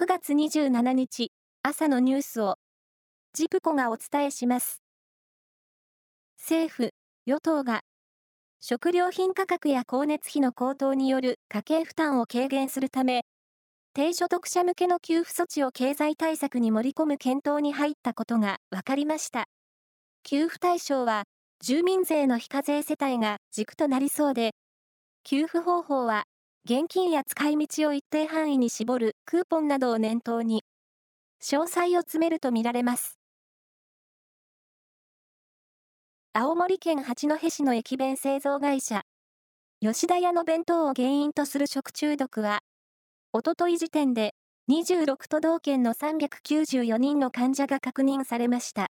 9月27日朝のニュースをジプコがお伝えします。政府、与党が食料品価格や光熱費の高騰による家計負担を軽減するため、低所得者向けの給付措置を経済対策に盛り込む検討に入ったことが分かりました。給付対象は、住民税の非課税世帯が軸となりそうで、給付方法は現金や使い道を一定範囲に絞るクーポンなどを念頭に、詳細を詰めるとみられます。青森県八戸市の駅弁製造会社、吉田屋の弁当を原因とする食中毒は、おととい時点で26都道県の394人の患者が確認されました。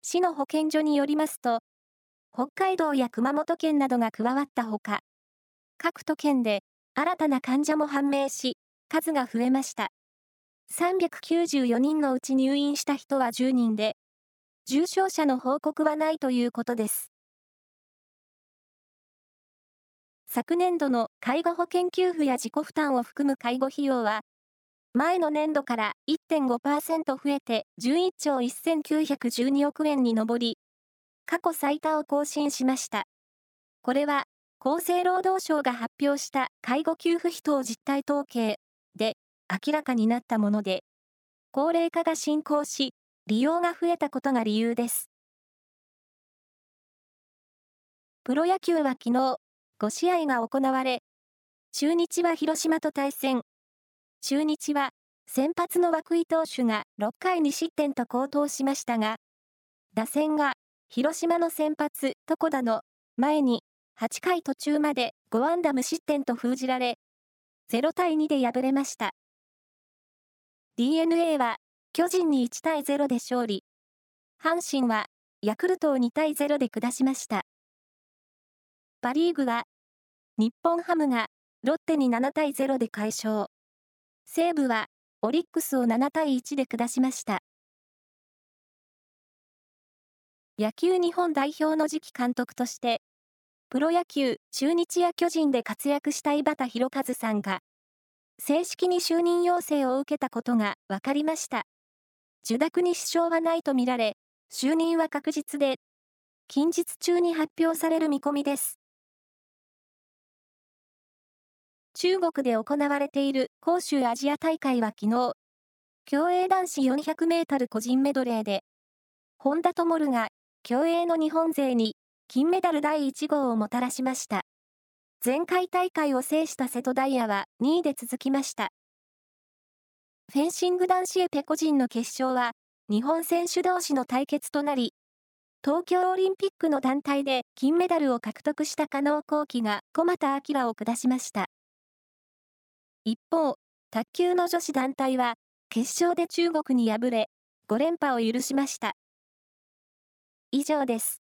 市の保健所によりますと、北海道や熊本県などが加わったほか、各都県で新たな患者も判明し、数が増えました。394人のうち入院した人は10人で、重症者の報告はないということです。昨年度の介護保険給付や自己負担を含む介護費用は、前の年度から1.5%増えて11兆1912億円に上り、過去最多を更新しました。これは厚生労働省が発表した介護給付費等実態統計で明らかになったもので、高齢化が進行し、利用が増えたことが理由です。プロ野球は昨日、5試合が行われ、中日は広島と対戦。中日は先発の涌井投手が6回に失点と好投しましたが、打線が広島の先発、床田の前に8回途中まで5安打無失点と封じられ、0対2で敗れました。DNA は巨人に1対0で勝利。阪神はヤクルトを2対0で下しました。パリーグは日本ハムがロッテに7対0で快勝。西武はオリックスを7対1で下しました。野球日本代表の次期監督としてプロ野球、中日や巨人で活躍した井端弘和さんが、正式に就任要請を受けたことが分かりました。受諾に支障はないとみられ、就任は確実で、近日中に発表される見込みです。中国で行われている広州アジア大会は昨日、競泳男子400メートル個人メドレーで、本田灯が競泳の日本勢に金メダル第1号をもたらしました。前回大会を制した瀬戸大也は2位で続きました。フェンシング男子エペ個人の決勝は、日本選手同士の対決となり、東京オリンピックの団体で金メダルを獲得した加納幸輝が小俣明を下しました。一方、卓球の女子団体は、決勝で中国に敗れ、5連覇を許しました。以上です。